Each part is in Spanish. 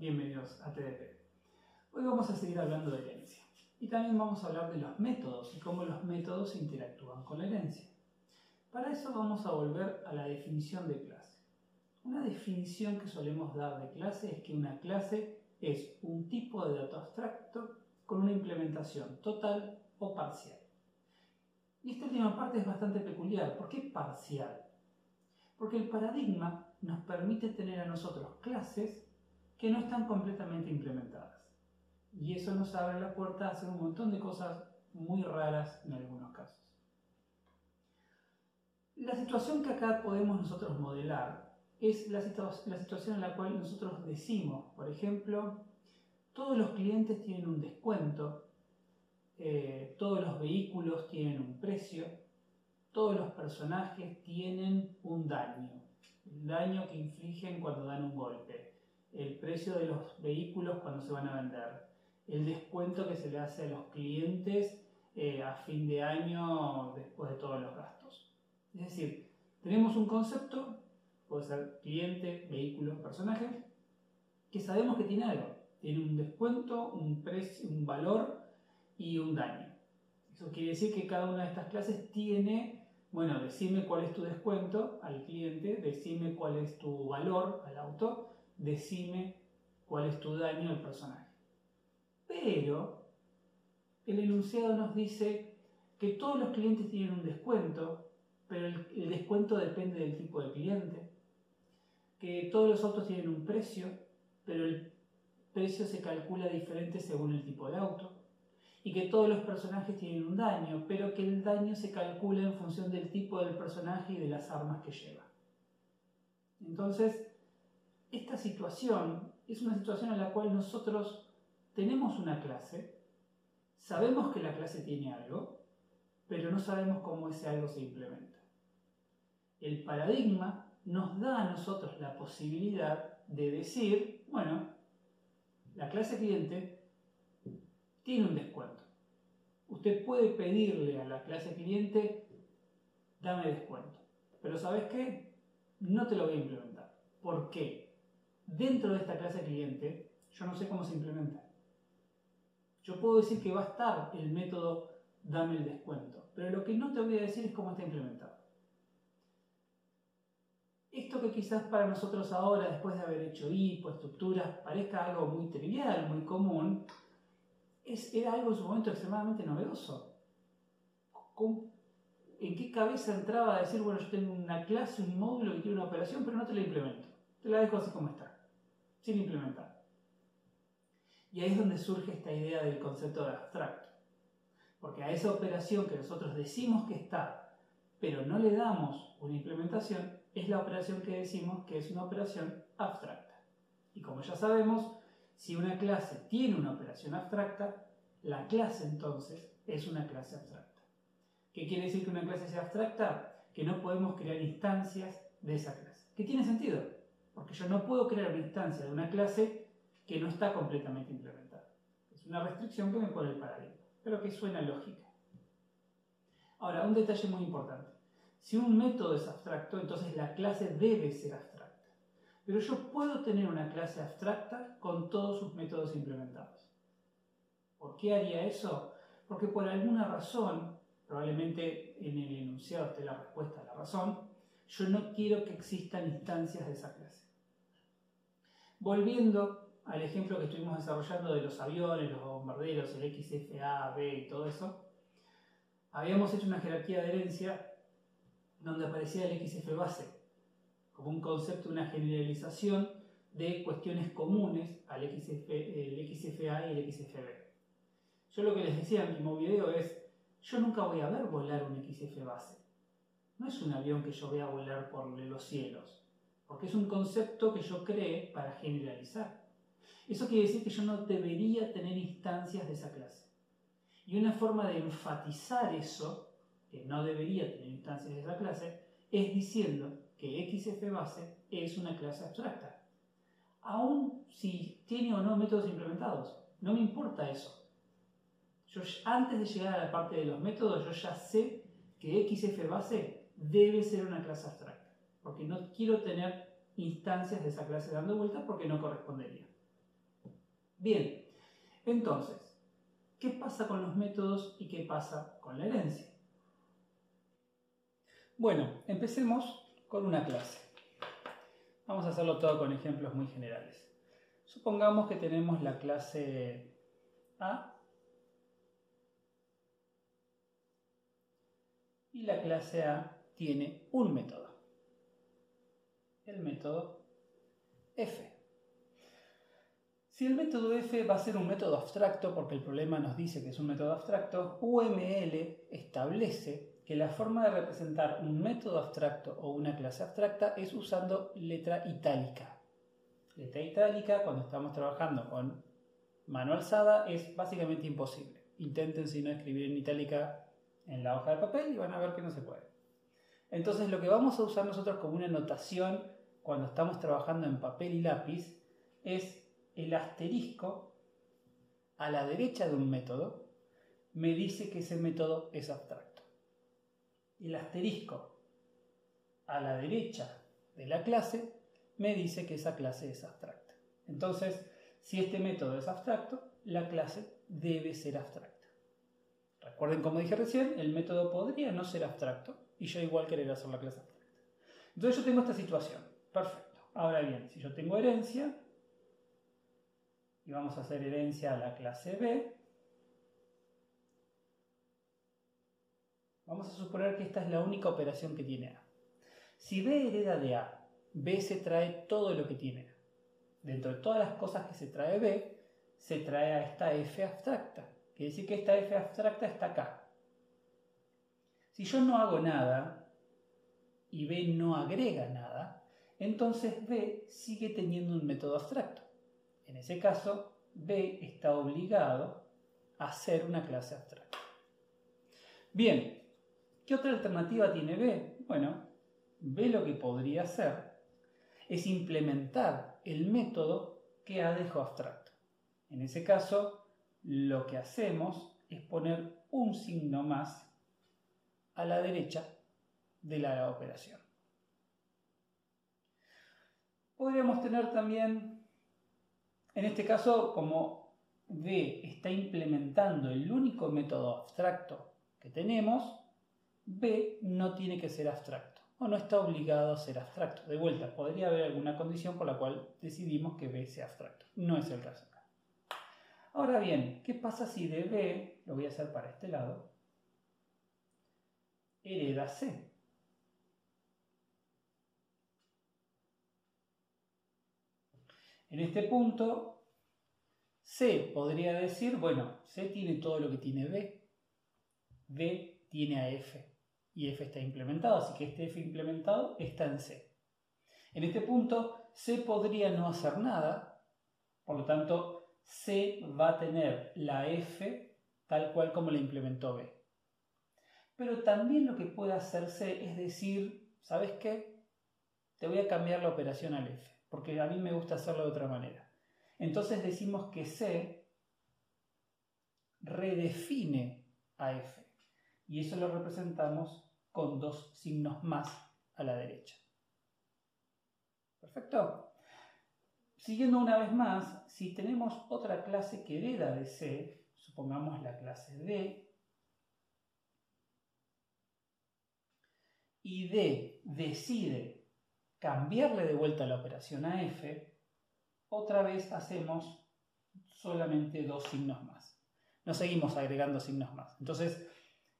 bienvenidos a TDP. Hoy vamos a seguir hablando de herencia y también vamos a hablar de los métodos y cómo los métodos interactúan con la herencia. Para eso vamos a volver a la definición de clase. Una definición que solemos dar de clase es que una clase es un tipo de dato abstracto con una implementación total o parcial. Y esta última parte es bastante peculiar. ¿Por qué parcial? Porque el paradigma nos permite tener a nosotros clases que no están completamente implementadas. Y eso nos abre la puerta a hacer un montón de cosas muy raras en algunos casos. La situación que acá podemos nosotros modelar es la, la situación en la cual nosotros decimos, por ejemplo, todos los clientes tienen un descuento, eh, todos los vehículos tienen un precio, todos los personajes tienen un daño, el daño que infligen cuando dan un golpe, el precio de los vehículos cuando se van a vender, el descuento que se le hace a los clientes eh, a fin de año después de todos los gastos. Es decir, tenemos un concepto, puede ser cliente, vehículo, personaje, que sabemos que tiene algo. Tiene un descuento, un, precio, un valor y un daño. Eso quiere decir que cada una de estas clases tiene, bueno, decime cuál es tu descuento al cliente, decime cuál es tu valor al auto decime cuál es tu daño al personaje. Pero el enunciado nos dice que todos los clientes tienen un descuento, pero el, descuento depende del tipo de cliente, que todos los autos tienen un precio, pero el precio se calcula diferente según el tipo de auto, y que todos los personajes tienen un daño, pero que el daño se calcula en función del tipo del personaje y de las armas que lleva. Entonces, esta situación es una situación en la cual nosotros tenemos una clase, sabemos que la clase tiene algo, pero no sabemos cómo ese algo se implementa. El paradigma nos da a nosotros la posibilidad de decir, bueno, la clase cliente tiene un descuento. Usted puede pedirle a la clase cliente, dame descuento. Pero ¿sabes qué? No te lo voy a implementar. ¿Por qué? Dentro de esta clase cliente, yo no sé cómo se implementa. Yo puedo decir que va a estar el método dame el descuento, pero lo que no te voy a decir es cómo está implementado. Esto que quizás para nosotros ahora, después de haber hecho hipo, estructuras, parezca algo muy trivial, muy común, era algo en su momento extremadamente novedoso. ¿En qué cabeza entraba a decir, bueno, yo tengo una clase, un módulo que tiene una operación, pero no te la implemento? Te la dejo así como está sin implementar. Y ahí es donde surge esta idea del concepto de abstracto. Porque a esa operación que nosotros decimos que está, pero no le damos una implementación, es la operación que decimos que es una operación abstracta. Y como ya sabemos, si una clase tiene una operación abstracta, la clase entonces es una clase abstracta. ¿Qué quiere decir que una clase sea abstracta? Que no podemos crear instancias de esa clase. ¿Qué tiene sentido? Porque yo no puedo crear una instancia de una clase que no está completamente implementada. Es una restricción que me pone el paradigma, pero que suena lógica. Ahora, un detalle muy importante. Si un método es abstracto, entonces la clase debe ser abstracta. Pero yo puedo tener una clase abstracta con todos sus métodos implementados. ¿Por qué haría eso? Porque por alguna razón, probablemente en el enunciado esté la respuesta a la razón, yo no quiero que existan instancias de esa clase. Volviendo al ejemplo que estuvimos desarrollando de los aviones, los bombarderos, el XFA, B y todo eso, habíamos hecho una jerarquía de herencia donde aparecía el XF base como un concepto, una generalización de cuestiones comunes al XF, el XFA y el XFB. Yo lo que les decía en último video es, yo nunca voy a ver volar un XF base. No es un avión que yo vea volar por los cielos porque es un concepto que yo creé para generalizar. Eso quiere decir que yo no debería tener instancias de esa clase. Y una forma de enfatizar eso, que no debería tener instancias de esa clase, es diciendo que XF base es una clase abstracta. Aún si tiene o no métodos implementados, no me importa eso. Yo, antes de llegar a la parte de los métodos, yo ya sé que XF base debe ser una clase abstracta porque no quiero tener instancias de esa clase dando vueltas porque no correspondería. Bien, entonces, ¿qué pasa con los métodos y qué pasa con la herencia? Bueno, empecemos con una clase. Vamos a hacerlo todo con ejemplos muy generales. Supongamos que tenemos la clase A y la clase A tiene un método. El método F. Si el método F va a ser un método abstracto, porque el problema nos dice que es un método abstracto, UML establece que la forma de representar un método abstracto o una clase abstracta es usando letra itálica. Letra itálica, cuando estamos trabajando con mano alzada, es básicamente imposible. Intenten si no escribir en itálica en la hoja de papel y van a ver que no se puede. Entonces lo que vamos a usar nosotros como una notación cuando estamos trabajando en papel y lápiz es el asterisco a la derecha de un método me dice que ese método es abstracto. El asterisco a la derecha de la clase me dice que esa clase es abstracta. Entonces, si este método es abstracto, la clase debe ser abstracta. Recuerden, como dije recién, el método podría no ser abstracto y yo igual querer hacer la clase abstracta. Entonces yo tengo esta situación. Perfecto. Ahora bien, si yo tengo herencia, y vamos a hacer herencia a la clase B, vamos a suponer que esta es la única operación que tiene A. Si B hereda de A, B se trae todo lo que tiene A. Dentro de todas las cosas que se trae B, se trae a esta F abstracta. Quiere decir que esta F abstracta está acá. Si yo no hago nada y B no agrega nada, entonces B sigue teniendo un método abstracto. En ese caso, B está obligado a ser una clase abstracta. Bien, ¿qué otra alternativa tiene B? Bueno, B lo que podría hacer es implementar el método que A dejó abstracto. En ese caso, lo que hacemos es poner un signo más a la derecha de la operación. Podríamos tener también, en este caso, como B está implementando el único método abstracto que tenemos, B no tiene que ser abstracto o no está obligado a ser abstracto. De vuelta, podría haber alguna condición por la cual decidimos que B sea abstracto. No es el caso. Ahora bien, ¿qué pasa si de B, lo voy a hacer para este lado, hereda C? En este punto, C podría decir, bueno, C tiene todo lo que tiene B, B tiene a F y F está implementado, así que este F implementado está en C. En este punto, C podría no hacer nada, por lo tanto, C va a tener la F tal cual como la implementó B. Pero también lo que puede hacer C es decir, ¿sabes qué? Te voy a cambiar la operación al F porque a mí me gusta hacerlo de otra manera. Entonces decimos que C redefine a F y eso lo representamos con dos signos más a la derecha. Perfecto. Siguiendo una vez más, si tenemos otra clase que hereda de C, supongamos la clase D, y D decide cambiarle de vuelta la operación a f, otra vez hacemos solamente dos signos más. No seguimos agregando signos más. Entonces,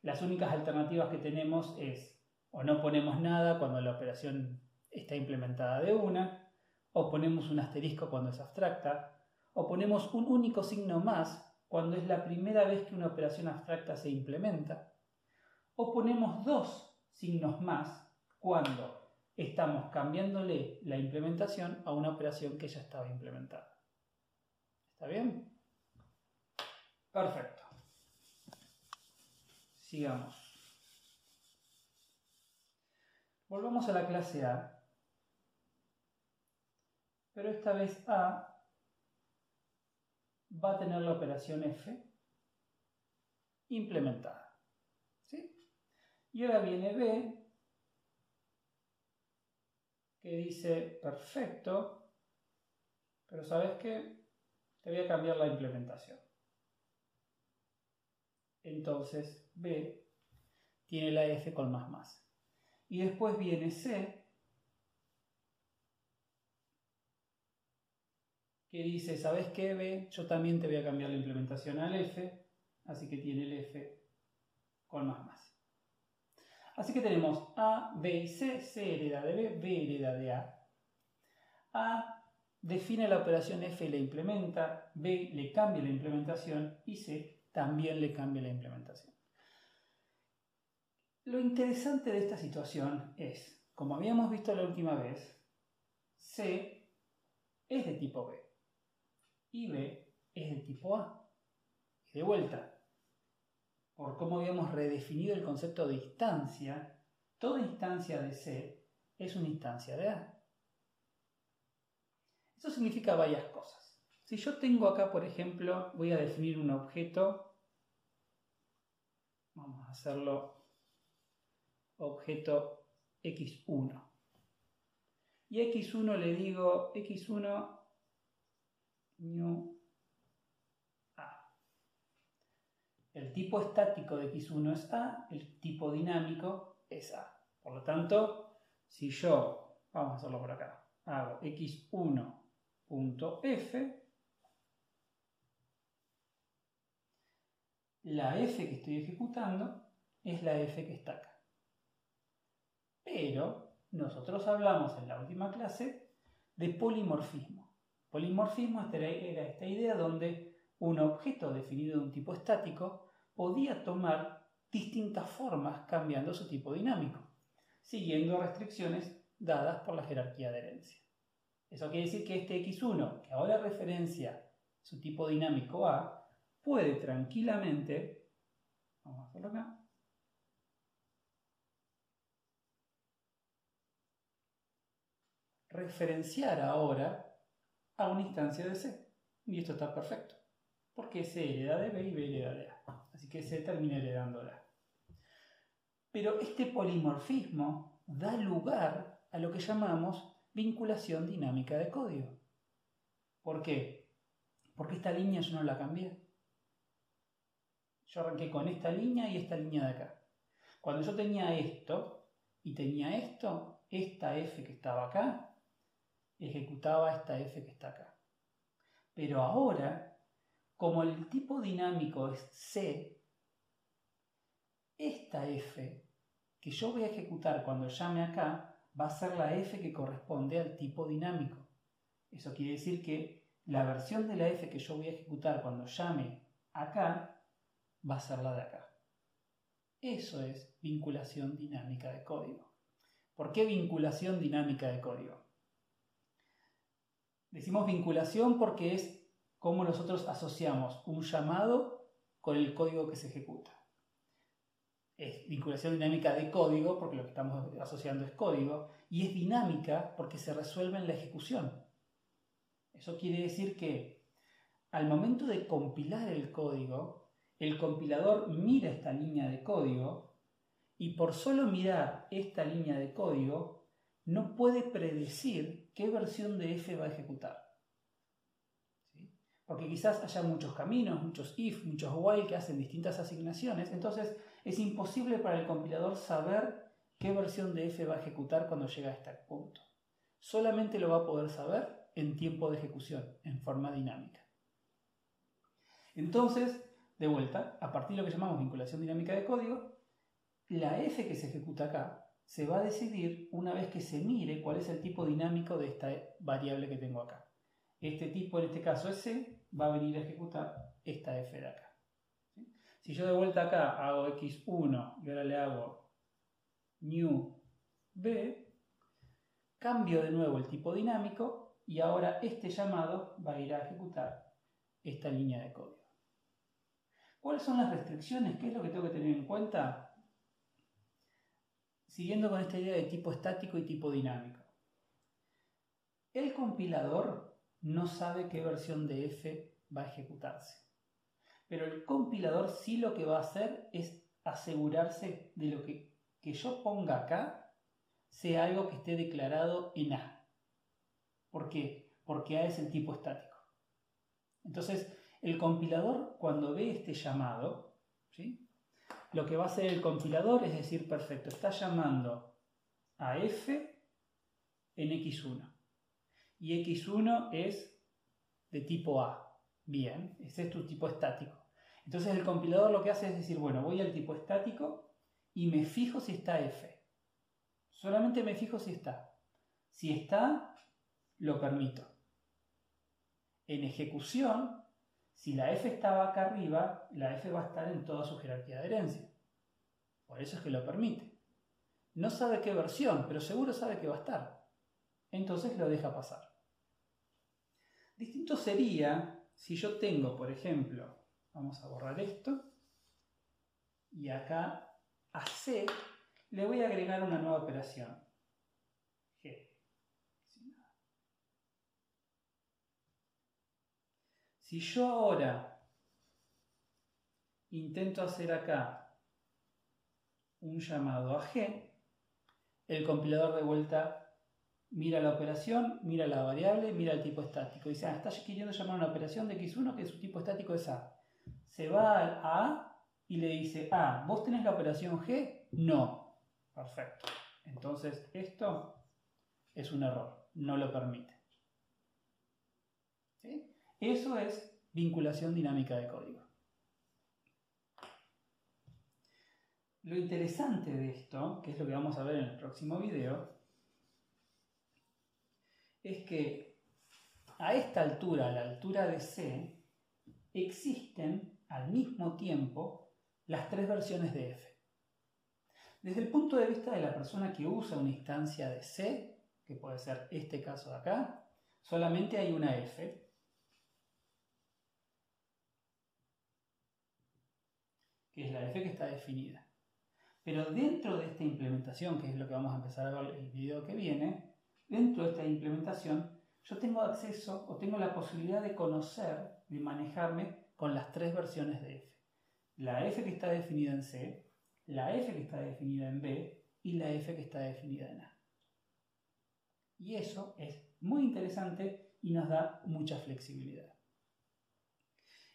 las únicas alternativas que tenemos es o no ponemos nada cuando la operación está implementada de una, o ponemos un asterisco cuando es abstracta, o ponemos un único signo más cuando es la primera vez que una operación abstracta se implementa, o ponemos dos signos más cuando estamos cambiándole la implementación a una operación que ya estaba implementada. ¿Está bien? Perfecto. Sigamos. Volvamos a la clase A. Pero esta vez A va a tener la operación F implementada. ¿Sí? Y ahora viene B que dice, perfecto, pero ¿sabes qué? te voy a cambiar la implementación. Entonces B tiene la F con más más. Y después viene C, que dice, ¿sabes qué B? Yo también te voy a cambiar la implementación al F, así que tiene el F con más más. Así que tenemos A, B y C, C hereda de B, B hereda de A. A define la operación F y la implementa, B le cambia la implementación y C también le cambia la implementación. Lo interesante de esta situación es, como habíamos visto la última vez, C es de tipo B y B es de tipo A. Y de vuelta, por cómo habíamos redefinido el concepto de instancia, toda instancia de C es una instancia de A. Eso significa varias cosas. Si yo tengo acá, por ejemplo, voy a definir un objeto, vamos a hacerlo objeto x1. Y a x1 le digo x1 new El tipo estático de X1 es A, el tipo dinámico es A. Por lo tanto, si yo, vamos a hacerlo por acá, hago x1.f, la f que estoy ejecutando es la f que está acá. Pero nosotros hablamos en la última clase de polimorfismo. Polimorfismo era esta idea donde un objeto definido de un tipo estático podía tomar distintas formas cambiando su tipo dinámico, siguiendo restricciones dadas por la jerarquía de herencia. Eso quiere decir que este x1, que ahora referencia su tipo dinámico A, puede tranquilamente, vamos a hacerlo acá, referenciar ahora a una instancia de C. Y esto está perfecto porque C hereda de B y B hereda de A. Así que C termina heredando A. Pero este polimorfismo da lugar a lo que llamamos vinculación dinámica de código. ¿Por qué? Porque esta línea yo no la cambié. Yo arranqué con esta línea y esta línea de acá. Cuando yo tenía esto y tenía esto, esta F que estaba acá ejecutaba esta F que está acá. Pero ahora como el tipo dinámico es C, esta f que yo voy a ejecutar cuando llame acá va a ser la f que corresponde al tipo dinámico. Eso quiere decir que la versión de la f que yo voy a ejecutar cuando llame acá va a ser la de acá. Eso es vinculación dinámica de código. ¿Por qué vinculación dinámica de código? Decimos vinculación porque es cómo nosotros asociamos un llamado con el código que se ejecuta. Es vinculación dinámica de código, porque lo que estamos asociando es código, y es dinámica porque se resuelve en la ejecución. Eso quiere decir que al momento de compilar el código, el compilador mira esta línea de código y por solo mirar esta línea de código no puede predecir qué versión de f va a ejecutar porque quizás haya muchos caminos, muchos if, muchos while que hacen distintas asignaciones, entonces es imposible para el compilador saber qué versión de f va a ejecutar cuando llega a este punto. Solamente lo va a poder saber en tiempo de ejecución, en forma dinámica. Entonces, de vuelta, a partir de lo que llamamos vinculación dinámica de código, la f que se ejecuta acá se va a decidir una vez que se mire cuál es el tipo dinámico de esta variable que tengo acá. Este tipo en este caso es C, va a venir a ejecutar esta f de acá. Si yo de vuelta acá hago x1 y ahora le hago new b, cambio de nuevo el tipo dinámico y ahora este llamado va a ir a ejecutar esta línea de código. ¿Cuáles son las restricciones? ¿Qué es lo que tengo que tener en cuenta? Siguiendo con esta idea de tipo estático y tipo dinámico. El compilador no sabe qué versión de f va a ejecutarse. Pero el compilador sí lo que va a hacer es asegurarse de lo que, que yo ponga acá sea algo que esté declarado en A. ¿Por qué? Porque A es el tipo estático. Entonces, el compilador cuando ve este llamado, ¿sí? Lo que va a hacer el compilador es decir, perfecto, está llamando a f en x1. Y x1 es de tipo A. Bien, ese es tu tipo estático. Entonces el compilador lo que hace es decir, bueno, voy al tipo estático y me fijo si está f. Solamente me fijo si está. Si está, lo permito. En ejecución, si la f estaba acá arriba, la f va a estar en toda su jerarquía de herencia. Por eso es que lo permite. No sabe qué versión, pero seguro sabe que va a estar. Entonces lo deja pasar. Distinto sería si yo tengo, por ejemplo, vamos a borrar esto, y acá a C le voy a agregar una nueva operación. G. Si yo ahora intento hacer acá un llamado a G, el compilador de vuelta mira la operación, mira la variable, mira el tipo estático. Dice, ah, está queriendo llamar una operación de x1 que su tipo estático es A. Se va a A y le dice, ah, ¿vos tenés la operación G? No. Perfecto. Entonces esto es un error, no lo permite. Eso es vinculación dinámica de código. Lo interesante de esto, que es lo que vamos a ver en el próximo video, es que a esta altura, a la altura de C, existen al mismo tiempo las tres versiones de F. Desde el punto de vista de la persona que usa una instancia de C, que puede ser este caso de acá, solamente hay una F, es la f que está definida. Pero dentro de esta implementación, que es lo que vamos a empezar a ver el video que viene, dentro de esta implementación yo tengo acceso o tengo la posibilidad de conocer, de manejarme con las tres versiones de f. La f que está definida en C, la f que está definida en B y la f que está definida en A. Y eso es muy interesante y nos da mucha flexibilidad.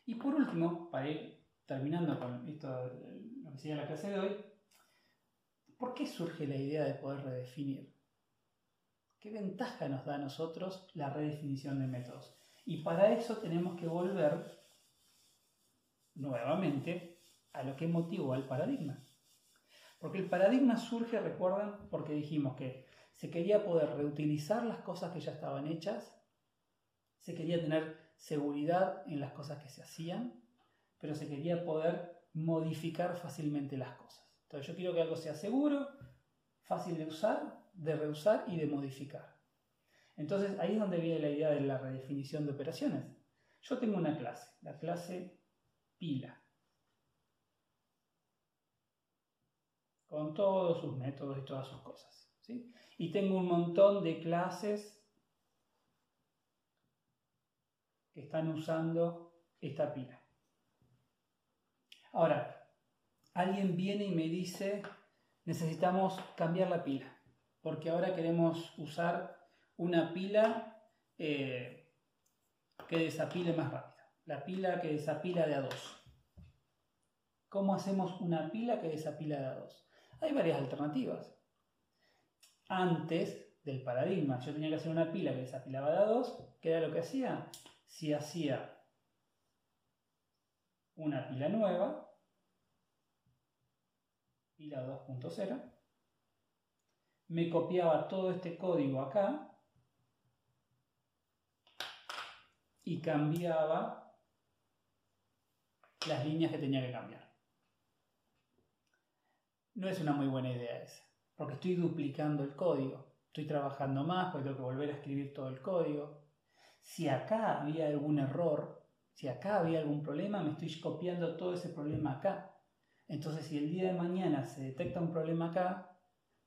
Y por último, para ir terminando con esto, lo que sería la clase de hoy, ¿por qué surge la idea de poder redefinir? ¿Qué ventaja nos da a nosotros la redefinición de métodos? Y para eso tenemos que volver nuevamente a lo que motivó al paradigma. Porque el paradigma surge, recuerdan, porque dijimos que se quería poder reutilizar las cosas que ya estaban hechas, se quería tener seguridad en las cosas que se hacían, pero se quería poder modificar fácilmente las cosas. Entonces yo quiero que algo sea seguro, fácil de usar, de reusar y de modificar. Entonces ahí es donde viene la idea de la redefinición de operaciones. Yo tengo una clase, la clase pila, con todos sus métodos y todas sus cosas. ¿sí? Y tengo un montón de clases que están usando esta pila. Ahora, alguien viene y me dice, necesitamos cambiar la pila, porque ahora queremos usar una pila eh, que desapile más rápido, la pila que desapila de a dos. ¿Cómo hacemos una pila que desapila de a dos? Hay varias alternativas. Antes del paradigma, yo tenía que hacer una pila que desapilaba de a dos, ¿qué era lo que hacía? Si hacía una pila nueva, pila 2.0, me copiaba todo este código acá y cambiaba las líneas que tenía que cambiar. No es una muy buena idea esa, porque estoy duplicando el código, estoy trabajando más porque tengo que volver a escribir todo el código. Si acá había algún error, si acá había algún problema, me estoy copiando todo ese problema acá. Entonces, si el día de mañana se detecta un problema acá,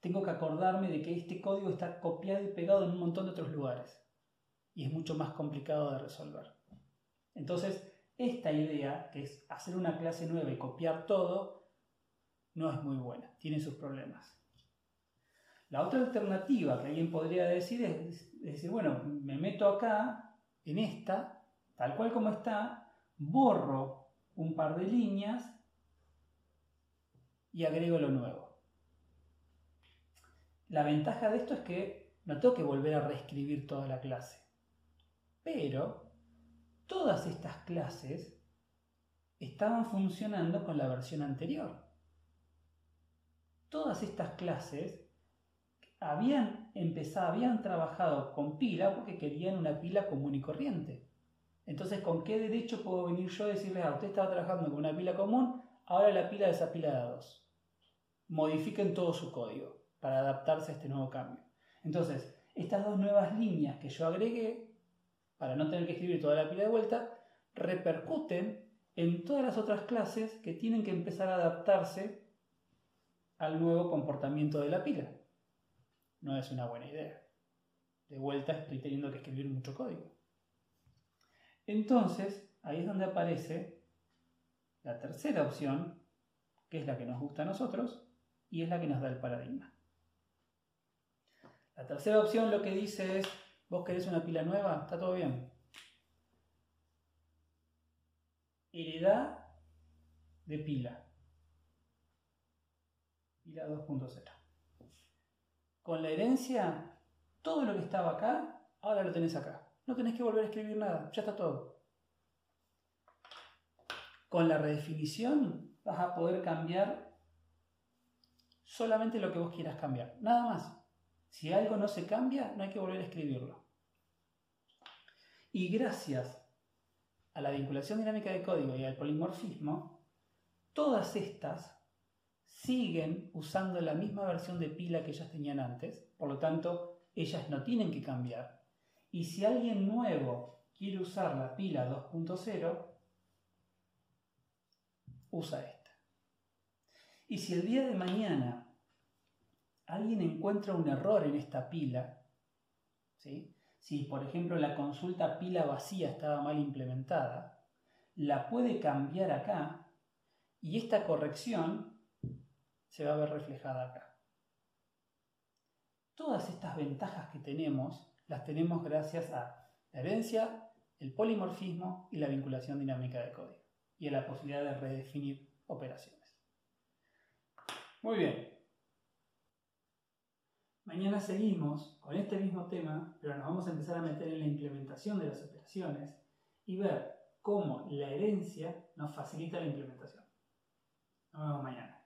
tengo que acordarme de que este código está copiado y pegado en un montón de otros lugares. Y es mucho más complicado de resolver. Entonces, esta idea, que es hacer una clase nueva y copiar todo, no es muy buena, tiene sus problemas. La otra alternativa que alguien podría decir es, decir, bueno, me meto acá, en esta, tal cual como está, borro un par de líneas y agrego lo nuevo. La ventaja de esto es que no tengo que volver a reescribir toda la clase. Pero todas estas clases estaban funcionando con la versión anterior. Todas estas clases habían empezado, habían trabajado con pila porque querían una pila común y corriente. Entonces, ¿con qué derecho puedo venir yo a decirles, a ah, usted estaba trabajando con una pila común, ahora la pila es pila de dos? Modifiquen todo su código para adaptarse a este nuevo cambio. Entonces, estas dos nuevas líneas que yo agregué, para no tener que escribir toda la pila de vuelta, repercuten en todas las otras clases que tienen que empezar a adaptarse al nuevo comportamiento de la pila. No es una buena idea. De vuelta estoy teniendo que escribir mucho código. Entonces, ahí es donde aparece la tercera opción, que es la que nos gusta a nosotros y es la que nos da el paradigma. La tercera opción lo que dice es, vos querés una pila nueva, está todo bien. Heredad de pila. Pila 2.0. Con la herencia, todo lo que estaba acá, ahora lo tenés acá. No tenés que volver a escribir nada, ya está todo. Con la redefinición vas a poder cambiar solamente lo que vos quieras cambiar, nada más. Si algo no se cambia, no hay que volver a escribirlo. Y gracias a la vinculación dinámica de código y al polimorfismo, todas estas siguen usando la misma versión de pila que ellas tenían antes, por lo tanto, ellas no tienen que cambiar. Y si alguien nuevo quiere usar la pila 2.0, usa esta. Y si el día de mañana alguien encuentra un error en esta pila, ¿sí? si por ejemplo la consulta pila vacía estaba mal implementada, la puede cambiar acá y esta corrección se va a ver reflejada acá. Todas estas ventajas que tenemos las tenemos gracias a la herencia, el polimorfismo y la vinculación dinámica de código y a la posibilidad de redefinir operaciones. Muy bien, Mañana seguimos con este mismo tema, pero nos vamos a empezar a meter en la implementación de las operaciones y ver cómo la herencia nos facilita la implementación. Nos vemos mañana.